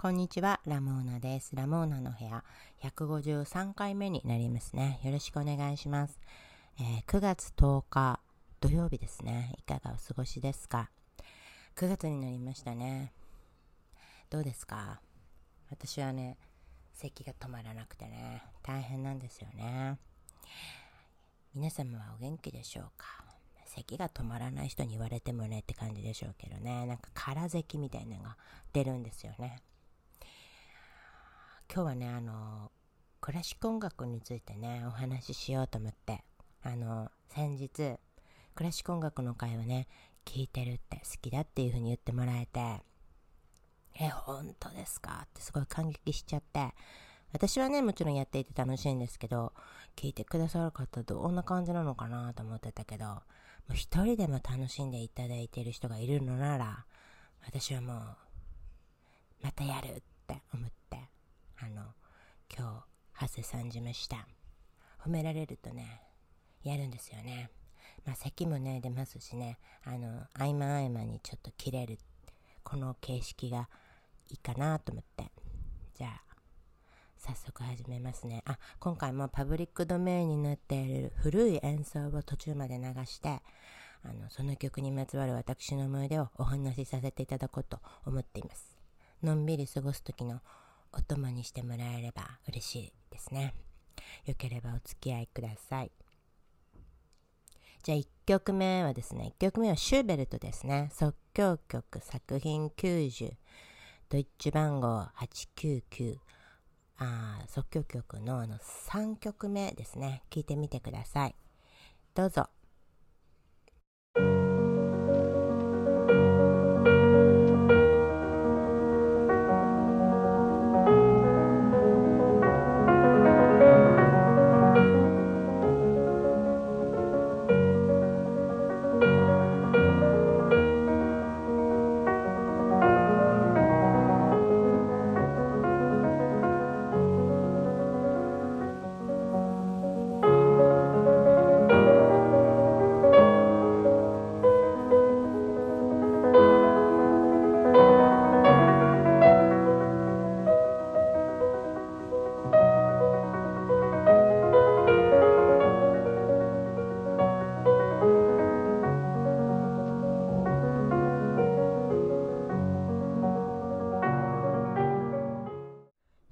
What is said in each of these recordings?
こんにちは、ラモーナです。ラモーナの部屋、153回目になりますね。よろしくお願いします。えー、9月10日、土曜日ですね。いかがお過ごしですか ?9 月になりましたね。どうですか？私はね、咳が止まらなくてね、大変なんですよね。皆様はお元気でしょうか？咳が止まらない人に言われてもねって感じでしょうけどね、なんか空咳みたいなのが出るんですよね。今日はね、あの、クラシック音楽についてね、お話ししようと思って、あの、先日、クラシック音楽の会をね、聴いてるって好きだっていう風に言ってもらえて、え、本当ですか？ってすごい感激しちゃって、私はね、もちろんやっていて楽しいんですけど、聞いてくださる方どんな感じなのかなと思ってたけど、もう一人でも楽しんでいただいている人がいるのなら、私はもう、またやるって思って、の、今日、発生さんじました。褒められるとね、やるんですよね。まあ、咳もね、出ますしね、あの、合間合間にちょっと切れる、この形式がいいかなと思って。じゃあ、早速始めますね。あ、今回もパブリックドメインになっている古い演奏を途中まで流して、あの、その曲にまつわる私の思い出をお話しさせていただこうと思っています。のんびり過ごす時のお供にしてもらえれば嬉しいですね。よければお付き合いください。じゃあ1曲目はですね、1曲目はシューベルトですね。即興曲作品90、ドイッチ番号899、あ即興曲のあの3曲目ですね。聴いてみてください。どうぞ。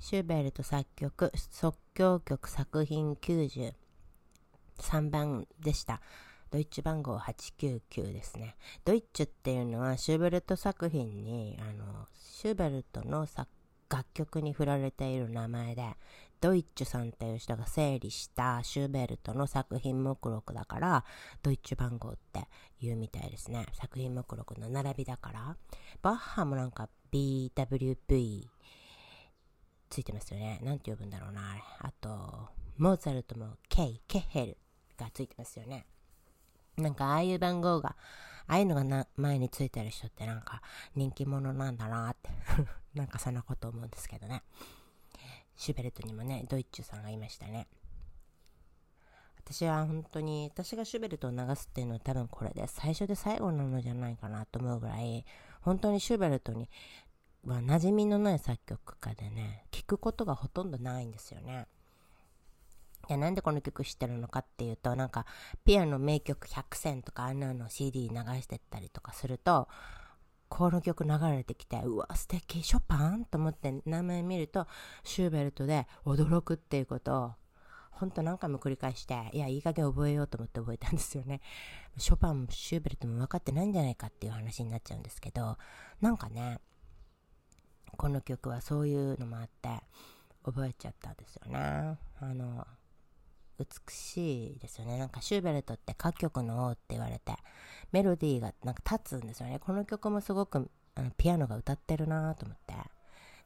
シューベルト作曲、即興曲作品93番でした。ドイッチ番号899ですね。ドイッチュっていうのはシューベルト作品に、あの、シューベルトの楽曲に振られている名前で、ドイッチュさんっていう人が整理したシューベルトの作品目録だから、ドイッチュ番号って言うみたいですね。作品目録の並びだから。バッハもなんか BWV ついてますよね。なんて呼ぶんだろうな、あれ。あと、モーツァルトも K、ケッヘルがついてますよね。なんかああいう番号が、ああいうのがな前についてる人ってなんか人気者なんだなって なんかそんなこと思うんですけどね。シュベルトにもね、ドイッチュさんがいましたね。私は本当に、私がシュベルトを流すっていうのは多分これで最初で最後なのじゃないかなと思うぐらい、本当にシューベルトには馴染みのない作曲家でね、聞くことがほとんどないんですよね。いや、なんでこの曲知ってるのかっていうと、なんか、ピアノ名曲100選とかあんなの CD 流してったりとかすると、この曲流れてきて、うわ、素敵、ショパンと思って名前見ると、シューベルトで驚くっていうことを、ほんと何回も繰り返して、いや、いい加減覚えようと思って覚えたんですよね。ショパンもシューベルトも分かってないんじゃないかっていう話になっちゃうんですけど、なんかね、この曲はそういうのもあって覚えちゃったんですよね。あの、美しいですよね。なんかシューベルトって歌曲の王って言われて、メロディーがなんか立つんですよね。この曲もすごくあのピアノが歌ってるなと思って。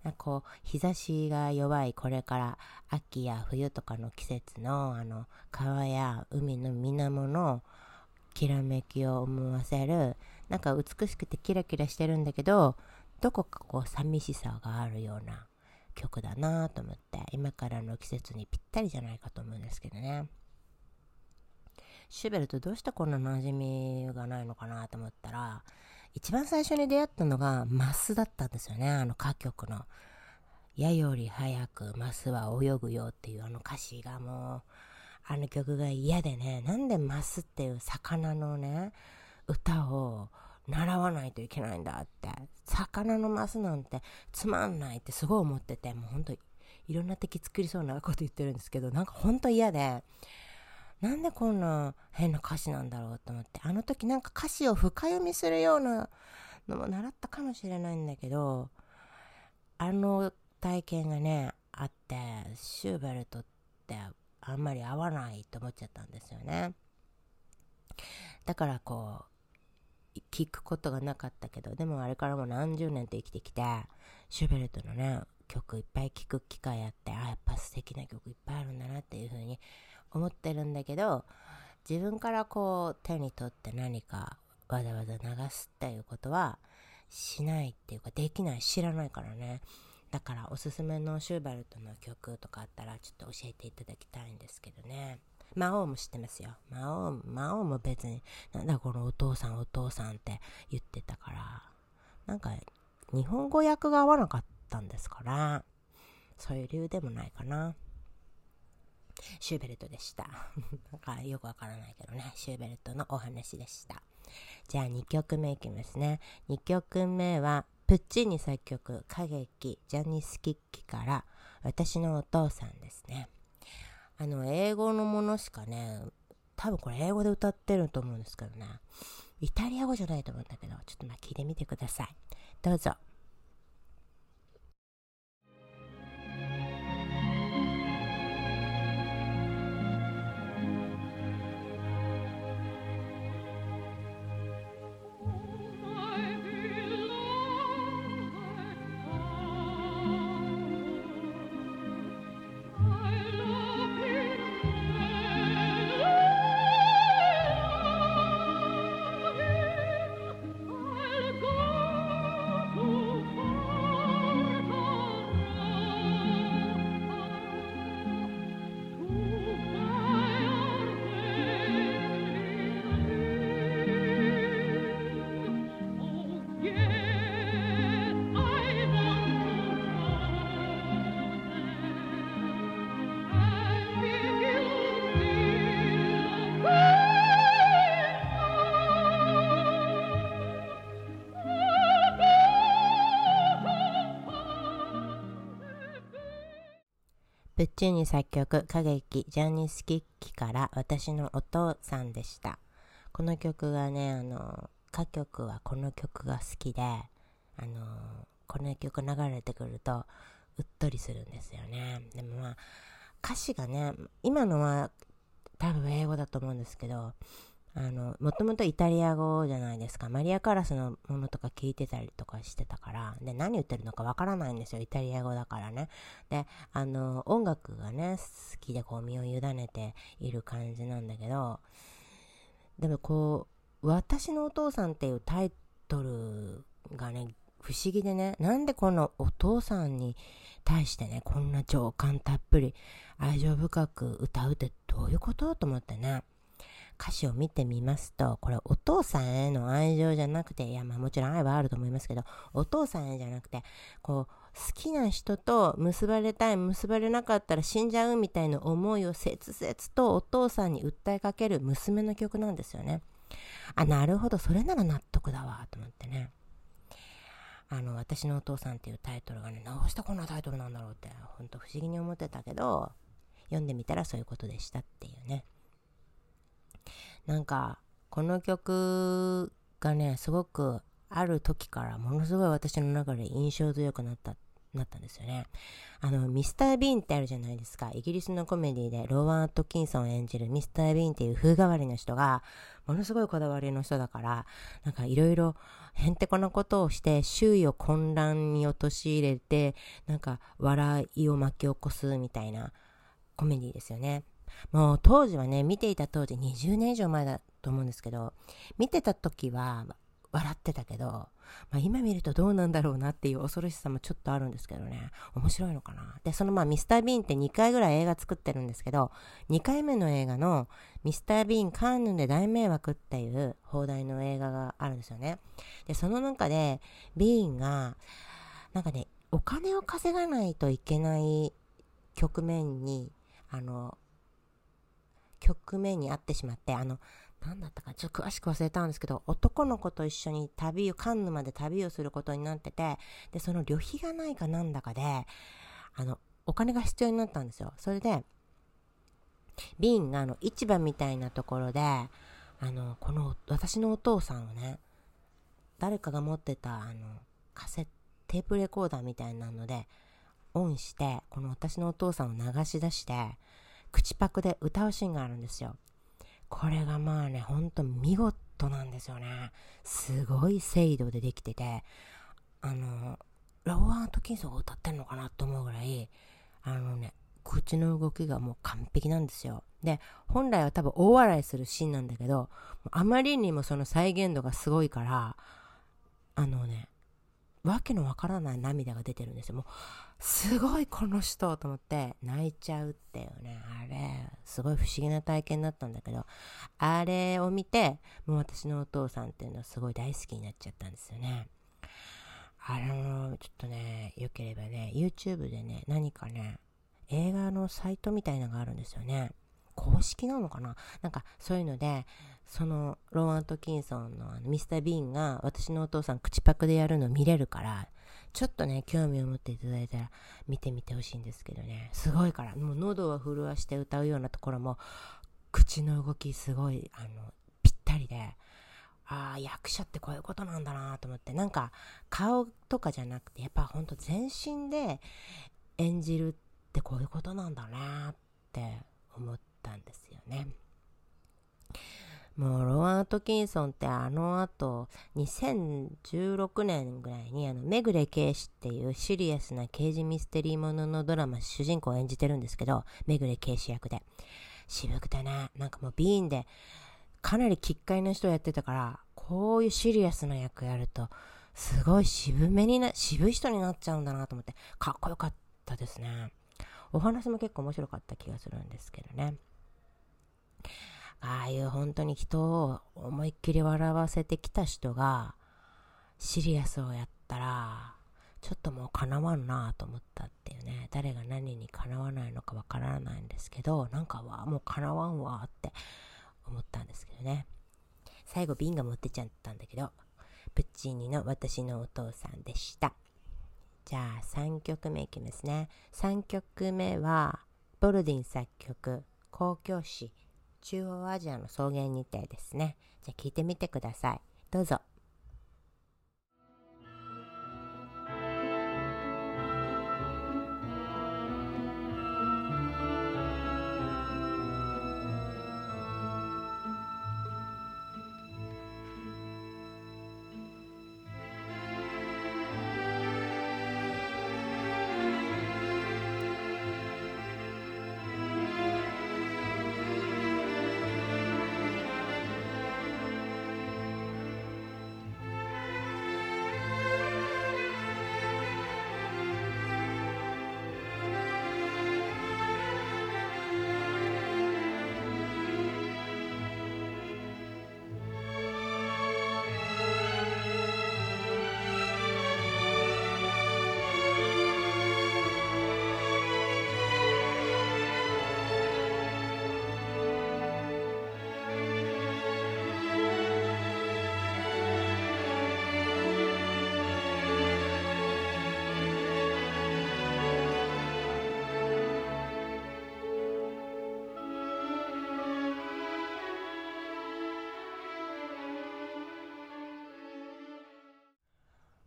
なんかこう、日差しが弱いこれから秋や冬とかの季節のあの川や海の水面のきらめきを思わせる、なんか美しくてキラキラしてるんだけど、どこかこう寂しさがあるような曲だなと思って今からの季節にぴったりじゃないかと思うんですけどね。シュベルトどうしてこんな馴染みがないのかなと思ったら一番最初に出会ったのがマスだったんですよね。あの歌曲の。矢より早くマスは泳ぐよっていうあの歌詞がもう、あの曲が嫌でね、なんでマスっていう魚のね、歌を習わないといけないんだって。魚のマスなんてつまんないってすごい思ってて、もうほんといろんな敵作りそうなこと言ってるんですけど、なんかほんと嫌で、なんでこんな変な歌詞なんだろうと思って、あの時なんか歌詞を深読みするようなのも習ったかもしれないんだけど、あの体験がね、あって、シューベルトってあんまり合わないと思っちゃったんですよね。だからこう、聞くことがなかったけど、でもあれからも何十年と生きてきて、シュベルトのね、曲いっぱい聴く機会あって、あ、やっぱ素敵な曲いっぱいあるんだなっていう風に思ってるんだけど、自分からこう手に取って何かわざわざ流すっていうことはしないっていうかできない知らないからねだからおすすめのシューバルトの曲とかあったらちょっと教えていただきたいんですけどね。魔王も知ってますよ。魔王、魔王も別に、なんだこのお父さんお父さんって言ってたから、なんか日本語訳が合わなかったんですから、そういう理由でもないかな。シューベルトでした。なんかよくわからないけどね、シューベルトのお話でした。じゃあ2曲目いきますね。2曲目は、プッチーニ作曲、歌劇、ジャニスキッキから私のお父さんですね。あの、英語のものしかね、多分これ英語で歌ってると思うんですけどね。イタリア語じゃないと思うんだけど、ちょっとまあ聞いてみてください。どうぞ。プッチーニ作曲歌劇ジャニースキッキから私のお父さんでした。この曲がね、あの、歌曲はこの曲が好きで、あの、この曲流れてくるとうっとりするんですよね。でもまあ、歌詞がね、今のは多分英語だと思うんですけど、あの、もともとイタリア語じゃないですか。マリア・カラスのものとか聞いてたりとかしてたから、で、何言ってるのかわからないんですよ。イタリア語だからね。で、あの、音楽がね、好きでこう身を委ねている感じなんだけど、でもこう、私のお父さんっていうタイトルがね、不思議でね、なんでこのお父さんに対してね、こんな情感たっぷり愛情深く歌うってどういうこと？と思ってね。歌詞を見てみますと、これお父さんへの愛情じゃなくて、いやまあもちろん愛はあると思いますけど、お父さんへじゃなくて、こう、好きな人と結ばれたい、結ばれなかったら死んじゃうみたいな思いを切々とお父さんに訴えかける娘の曲なんですよね。あ、なるほど、それなら納得だわ、と思ってね。あの、私のお父さんっていうタイトルがね、どうしてこんなタイトルなんだろうって、ほんと不思議に思ってたけど、読んでみたらそういうことでしたっていうね。なんか、この曲がね、すごくある時からものすごい私の中で印象強くなった、なったんですよね。あの、ミスター・ビーンってあるじゃないですか。イギリスのコメディでローワン・アットキンソン演じるミスター・ビーンっていう風変わりの人が、ものすごいこだわりの人だから、なんかいろいろへんてこなことをして周囲を混乱に陥れて、なんか笑いを巻き起こすみたいなコメディですよね。もう当時はね、見ていた当時20年以上前だと思うんですけど、見てた時は笑ってたけど、まあ、今見るとどうなんだろうなっていう恐ろしさもちょっとあるんですけどね、面白いのかな？で、そのまあミスター・ビーンって2回ぐらい映画作ってるんですけど、2回目の映画のミスター・ビーンカーヌンで大迷惑っていう放題の映画があるんですよね。で、その中でビーンが、なんかね、お金を稼がないといけない局面に、あの、局面にあってしまって、あの、何だったか、ちょっと詳しく忘れたんですけど、男の子と一緒に旅を、カンヌまで旅をすることになってて、で、その旅費がないかなんだかで、あの、お金が必要になったんですよ。それで、瓶があの、市場みたいなところで、あの、この、私のお父さんをね、誰かが持ってた、あの、カセット、テープレコーダーみたいなので、オンして、この私のお父さんを流し出して、口パクで歌うシーンがあるんですよ。これがまあね、ほんと見事なんですよね。すごい精度でできてて、あの、ローアートキンソンが歌ってんのかなと思うぐらい、あのね、口の動きがもう完璧なんですよ。で、本来は多分大笑いするシーンなんだけど、あまりにもその再現度がすごいから、あのね、わけのわからない涙が出てるんですよ。もう、すごいこの人と思って泣いちゃうっていうね、あれ、すごい不思議な体験だったんだけど、あれを見て、もう私のお父さんっていうのはすごい大好きになっちゃったんですよね。あの、ちょっとね、良ければね、YouTube でね、何かね、映画のサイトみたいなのがあるんですよね。公式なのかな？なんかそういうので、そのローアントキンソンのあのミスター・ビーンが私のお父さん口パクでやるの見れるから、ちょっとね、興味を持っていただいたら見てみてほしいんですけどね。すごいから、もう喉を震わして歌うようなところも、口の動きすごい、あの、ぴったりで、ああ、役者ってこういうことなんだなと思って、なんか顔とかじゃなくて、やっぱほんと全身で演じるってこういうことなんだなって思ったんですよね。もうロアン・アトキンソンってあの後、2016年ぐらいにあの、めぐれ警視っていうシリアスな刑事ミステリーもののドラマ主人公を演じてるんですけど、めぐれ警視役で。渋くてね、なんかもうビーンで、かなり奇怪な人をやってたから、こういうシリアスな役やると、すごい渋めにな、渋い人になっちゃうんだなと思って、かっこよかったですね。お話も結構面白かった気がするんですけどね。ああいう本当に人を思いっきり笑わせてきた人が、シリアスをやったら、ちょっともう叶わんなと思ったっていうね、誰が何に叶わないのかわからないんですけど、なんかわ、もう叶わんわって思ったんですけどね。最後瓶が持ってちゃったんだけど、プッチーニの私のお父さんでした。じゃあ3曲目いきますね。3曲目は、ボルディン作曲、公共詩中央アジアの草原にてですね。じゃあ聞いてみてください。どうぞ。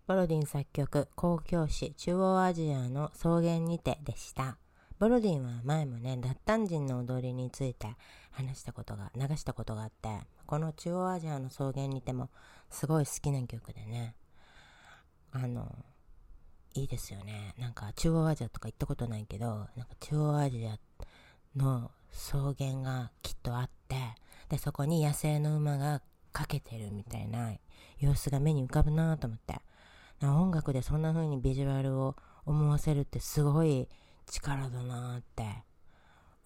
ボロディン作曲、公共詩、中央アジアの草原にてでした。ボロディンは前もね、脱炭人の踊りについて話したことが、流したことがあって、この中央アジアの草原にてもすごい好きな曲でね、あの、いいですよね。なんか中央アジアとか行ったことないけど、なんか中央アジアの草原がきっとあって、で、そこに野生の馬がかけてるみたいな様子が目に浮かぶなと思って。音楽でそんな風にビジュアルを思わせるってすごい力だなって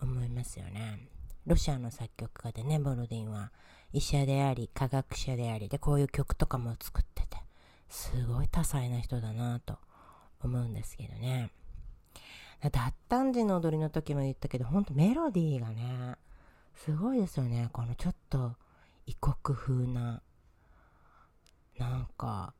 思いますよね。ロシアの作曲家でね、ボロディンは医者であり、科学者であり、で、こういう曲とかも作ってて、すごい多彩な人だなと思うんですけどね。脱炭時の踊りの時も言ったけど、ほんとメロディーがね、すごいですよね。このちょっと異国風な、なんか、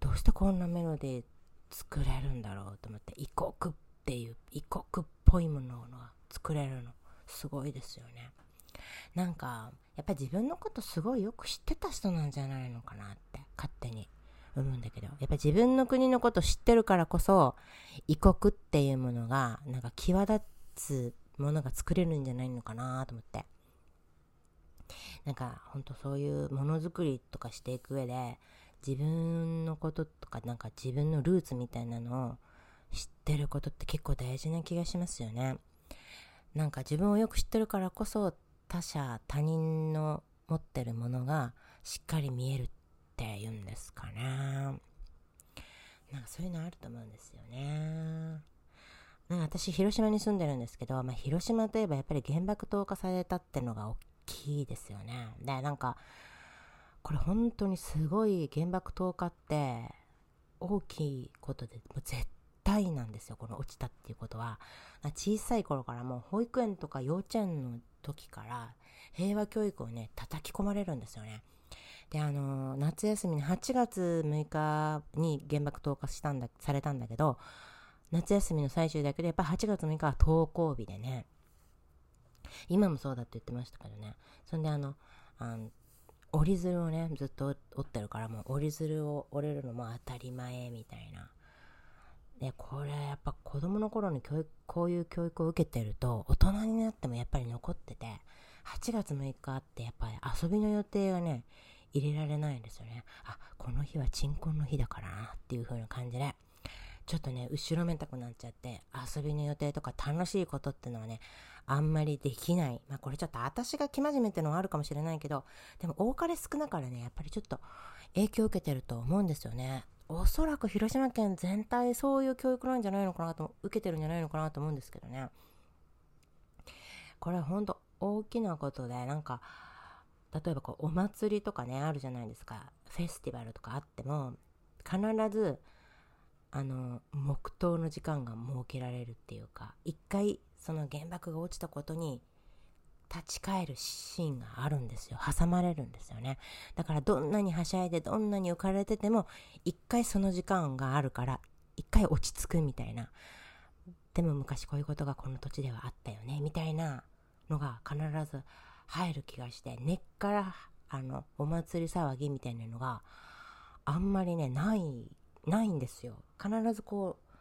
どうしてこんなメロディー作れるんだろうと思って、異国っていう、異国っぽいものが作れるの、すごいですよね。なんか、やっぱり自分のことすごいよく知ってた人なんじゃないのかなって勝手に思うんだけど、やっぱ自分の国のこと知ってるからこそ、異国っていうものが、なんか際立つものが作れるんじゃないのかなと思って。なんか、ほんとそういうものづくりとかしていく上で、自分のこととか、なんか自分のルーツみたいなのを知ってることって結構大事な気がしますよね。なんか自分をよく知ってるからこそ、他者、他人の持ってるものがしっかり見えるっていうんですかね。なんかそういうのあると思うんですよね。なんか私、広島に住んでるんですけど、まあ、広島といえばやっぱり原爆投下されたってのが大きいですよね。で、なんか、これ本当にすごい原爆投下って大きいことで、もう絶対なんですよ、この落ちたっていうことは。小さい頃からもう保育園とか幼稚園の時から平和教育をね、叩き込まれるんですよね。で、あの、夏休みに8月6日に原爆投下したんだ、されたんだけど、夏休みの最終だけでやっぱ8月6日は登校日でね、今もそうだって言ってましたけどね。そんであの、あの折り鶴をね、ずっと折ってるから、もう折り鶴を折れるのも当たり前みたいな。で、これやっぱ子供の頃に教育、こういう教育を受けてると、大人になってもやっぱり残ってて、8月6日ってやっぱり遊びの予定がね、入れられないんですよね。あ、この日は鎮魂の日だからなっていう風な感じで、ちょっとね、後ろめたくなっちゃって、遊びの予定とか楽しいことってのはね、あんまりできない。まあこれちょっと私が生真面目ってのはあるかもしれないけど、でも多かれ少なからね、やっぱりちょっと影響を受けてると思うんですよね。おそらく広島県全体そういう教育なんじゃないのかなと、受けてるんじゃないのかなと思うんですけどね。これほんと大きなことで、なんか、例えばこうお祭りとかね、あるじゃないですか。フェスティバルとかあっても、必ずあの黙祷の時間が設けられるっていうか一回その原爆が落ちたことに立ち返るシーンがあるんですよ。挟まれるんですよね。だからどんなにはしゃいでどんなに浮かれてても一回その時間があるから一回落ち着くみたいな。でも昔こういうことがこの土地ではあったよね。みたいなのが必ず入る気がして根っからあのお祭り騒ぎみたいなのがあんまりねないないんですよ。必ずこう、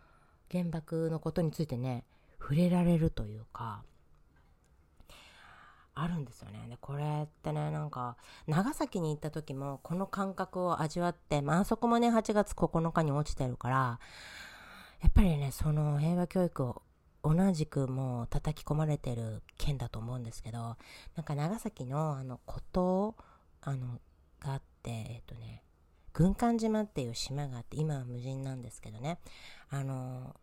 原爆のことについてね、触れられるというか、あるんですよね。で、これってね、なんか、長崎に行った時も、この感覚を味わって、まあ、あそこもね、8月9日に落ちてるから、やっぱりね、その平和教育を同じくもう叩き込まれてる県だと思うんですけど、なんか長崎のあの孤島、あの、があって、えっとね、軍艦島っていう島があって、今は無人なんですけどね、あの、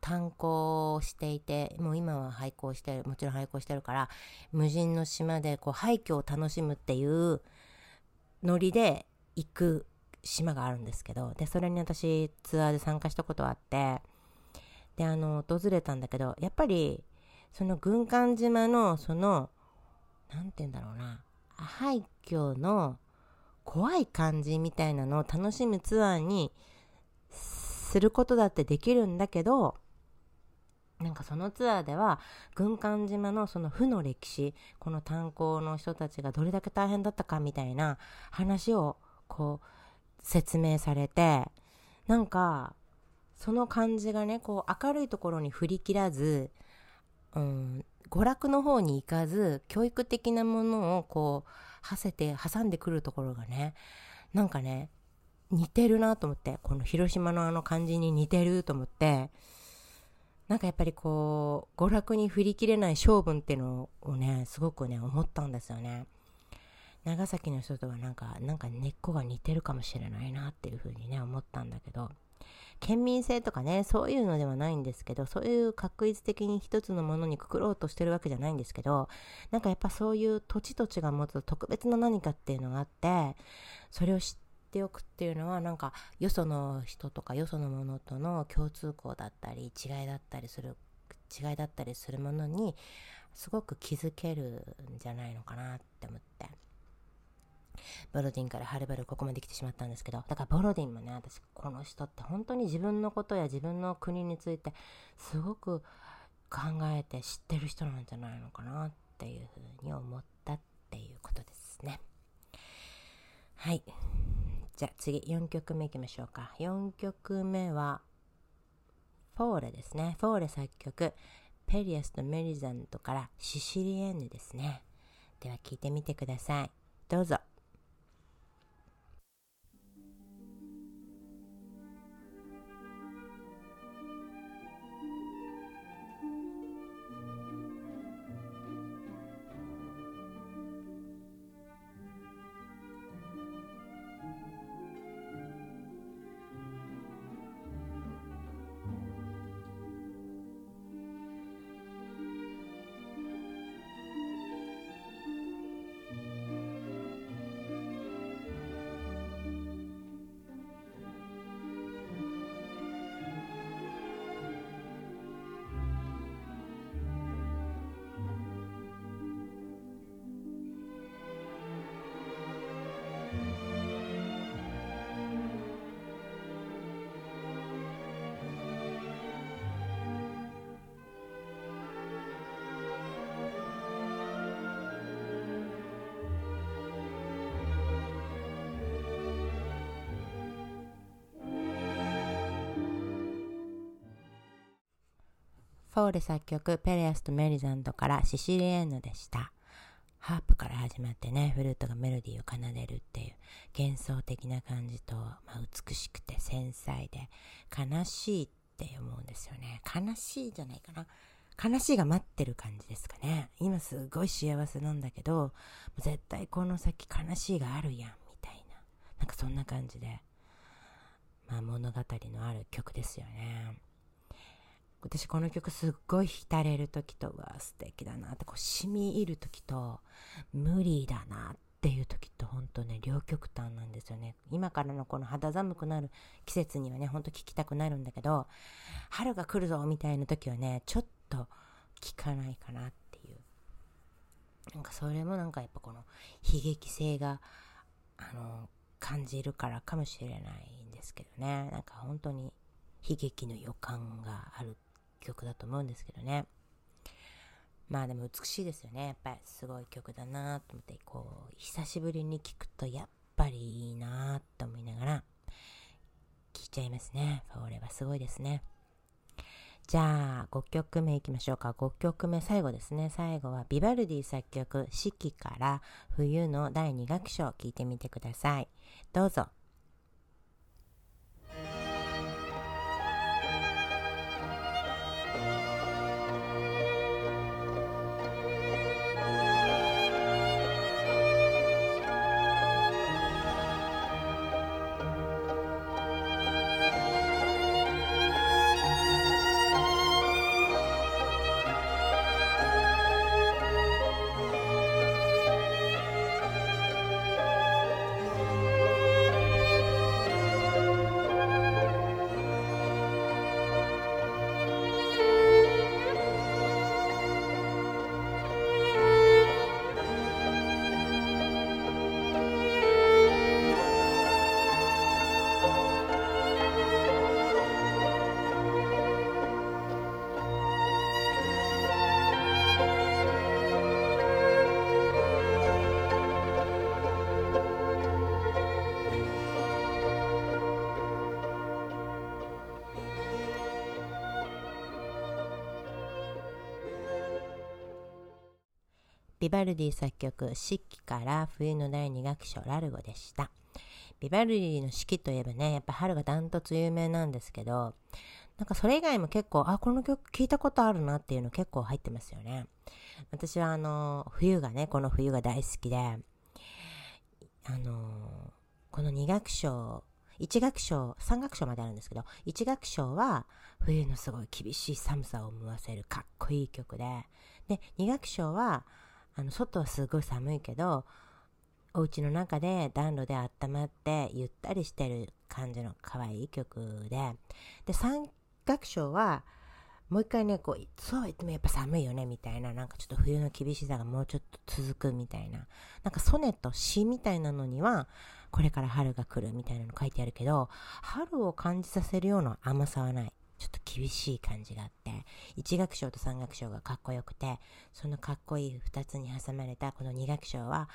炭鉱をしていて、もう今は廃校してる、もちろん廃校してるから、無人の島でこう廃墟を楽しむっていうノリで行く島があるんですけど、で、それに私ツアーで参加したことあって、で、あの、訪れたんだけど、やっぱり、その軍艦島の、その、なんて言うんだろうな、廃墟の怖い感じみたいなのを楽しむツアーにすることだってできるんだけど、なんかそのツアーでは軍艦島のその負の歴史、この炭鉱の人たちがどれだけ大変だったかみたいな話をこう説明されて、なんかその感じがね、こう明るいところに振り切らず、うん、娯楽の方に行かず、教育的なものをこう、はせて挟んでくるところがね、なんかね、似てるなと思って、この広島のあの感じに似てると思って、なんかやっぱりこう、娯楽に振り切れない性分っていうのをね、すごくね、思ったんですよね。長崎の人とはなんか、なんか根っこが似てるかもしれないなっていうふうにね、思ったんだけど、県民性とかね、そういうのではないんですけど、そういう確率的に一つのものにくくろうとしてるわけじゃないんですけど、なんかやっぱそういう土地土地が持つ特別な何かっていうのがあって、それを知っっておくっていうのはなんかよその人とかよそのものとの共通項だったり違いだったりする違いだったりするものにすごく気づけるんじゃないのかなって思って。ボロディンからはるばるここまで来てしまったんですけどだからボロディンもね私この人って本当に自分のことや自分の国についてすごく考えて知ってる人なんじゃないのかなっていうふうに思ったっていうことですね。はい。じゃあ次4曲目いきましょうか。4曲目はフォーレですね。フォーレ作曲ペリアスとメリザントからシシリエンヌですね。では聞いてみてください。どうぞ。フォーレ作曲ペレアスとメリザンドからシシリエンヌでした。ハープから始まってね、フルートがメロディーを奏でるっていう幻想的な感じと、まあ、美しくて繊細で悲しいって思うんですよね。悲しいじゃないかな。悲しいが待ってる感じですかね。今すごい幸せなんだけど、絶対この先悲しいがあるやん、みたいな。なんかそんな感じで、まあ物語のある曲ですよね。私この曲すっごい浸れる時とわ素敵だなってこう染み入る時と無理だなっていう時と本当ね両極端なんですよね。今からのこの肌寒くなる季節にはねほんと聴きたくなるんだけど春が来るぞみたいな時はねちょっと聴かないかなっていう。なんかそれもなんかやっぱこの悲劇性があの感じるからかもしれないんですけどね。なんか本当に悲劇の予感があるって曲だと思うんですけどね。まあでも美しいですよね。やっぱりすごい曲だなと思って、こう、久しぶりに聴くとやっぱりいいなと思いながら聴いちゃいますね。フォーレはすごいですね。じゃあ、5曲目いきましょうか。5曲目、最後ですね。最後はビバルディ作曲、四季から冬の第2楽章を、聴いてみてください。どうぞ。ビバルディ作曲、四季から冬の第2楽章ラルゴでした。ビバルディの四季といえばね、やっぱ春がダントツ有名なんですけど、なんかそれ以外も結構、あ、この曲聞いたことあるなっていうの結構入ってますよね。私はあの、冬がね、この冬が大好きで、あの、この2楽章、1楽章、3楽章まであるんですけど、1楽章は冬のすごい厳しい寒さを思わせるかっこいい曲で、で、2楽章はあの外はすごい寒いけどお家の中で暖炉で温まってゆったりしてる感じの可愛い曲でで三楽章はもう一回ねこうそう言ってもやっぱ寒いよねみたいななんかちょっと冬の厳しさがもうちょっと続くみたいななんかソネと詩みたいなのにはこれから春が来るみたいなの書いてあるけど春を感じさせるような甘さはない。ちょっと厳しい感じがあって1楽章と3楽章がかっこよくてそのかっこいい2つに挟まれたこの2楽章は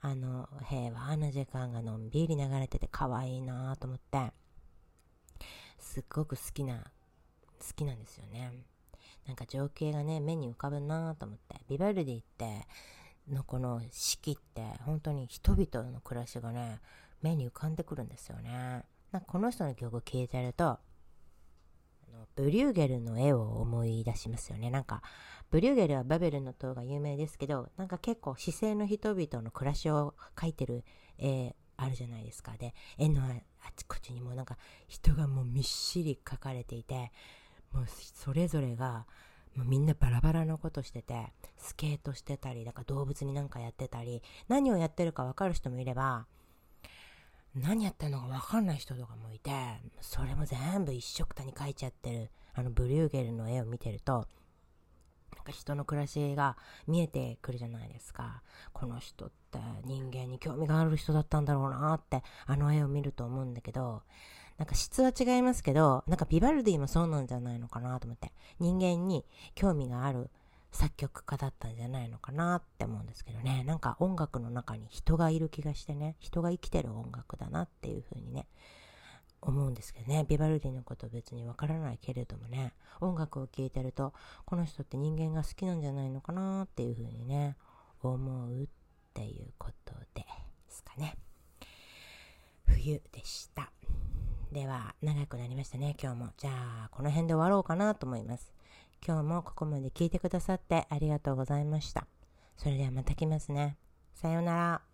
あの平和な時間がのんびり流れてて可愛いなと思ってすっごく好きな好きなんですよね。なんか情景がね目に浮かぶなと思ってビバルディってのこの四季って本当に人々の暮らしがね目に浮かんでくるんですよね。なんかこの人の曲を聴いてるとブリューゲルの絵を思い出しますよね。なんか、ブリューゲルはバベルの塔が有名ですけど、なんか結構姿勢の人々の暮らしを描いてる絵あるじゃないですか。で、絵のあちこちにもなんか人がもうみっしり描かれていて、もうそれぞれがもうみんなバラバラのことしてて、スケートしてたり、だから動物になんかやってたり、何をやってるかわかる人もいれば、何やってんのか分かんない人とかもいて、それも全部一緒くたに描いちゃってる、あのブリューゲルの絵を見てると、なんか人の暮らしが見えてくるじゃないですか。この人って人間に興味がある人だったんだろうなって、あの絵を見ると思うんだけど、なんか質は違いますけど、なんかビバルディもそうなんじゃないのかなと思って、人間に興味がある作曲家だったんじゃないのかなって思うんですけどね。なんか音楽の中に人がいる気がしてね。人が生きてる音楽だなっていう風にね。思うんですけどね。ビバルディのこと別にわからないけれどもね。音楽を聴いてるとこの人って人間が好きなんじゃないのかなっていう風にね。思うっていうことですかね。冬でした。では長くなりましたね今日も。じゃあこの辺で終わろうかなと思います。今日もここまで聞いてくださってありがとうございました。それではまた来ますね。さようなら。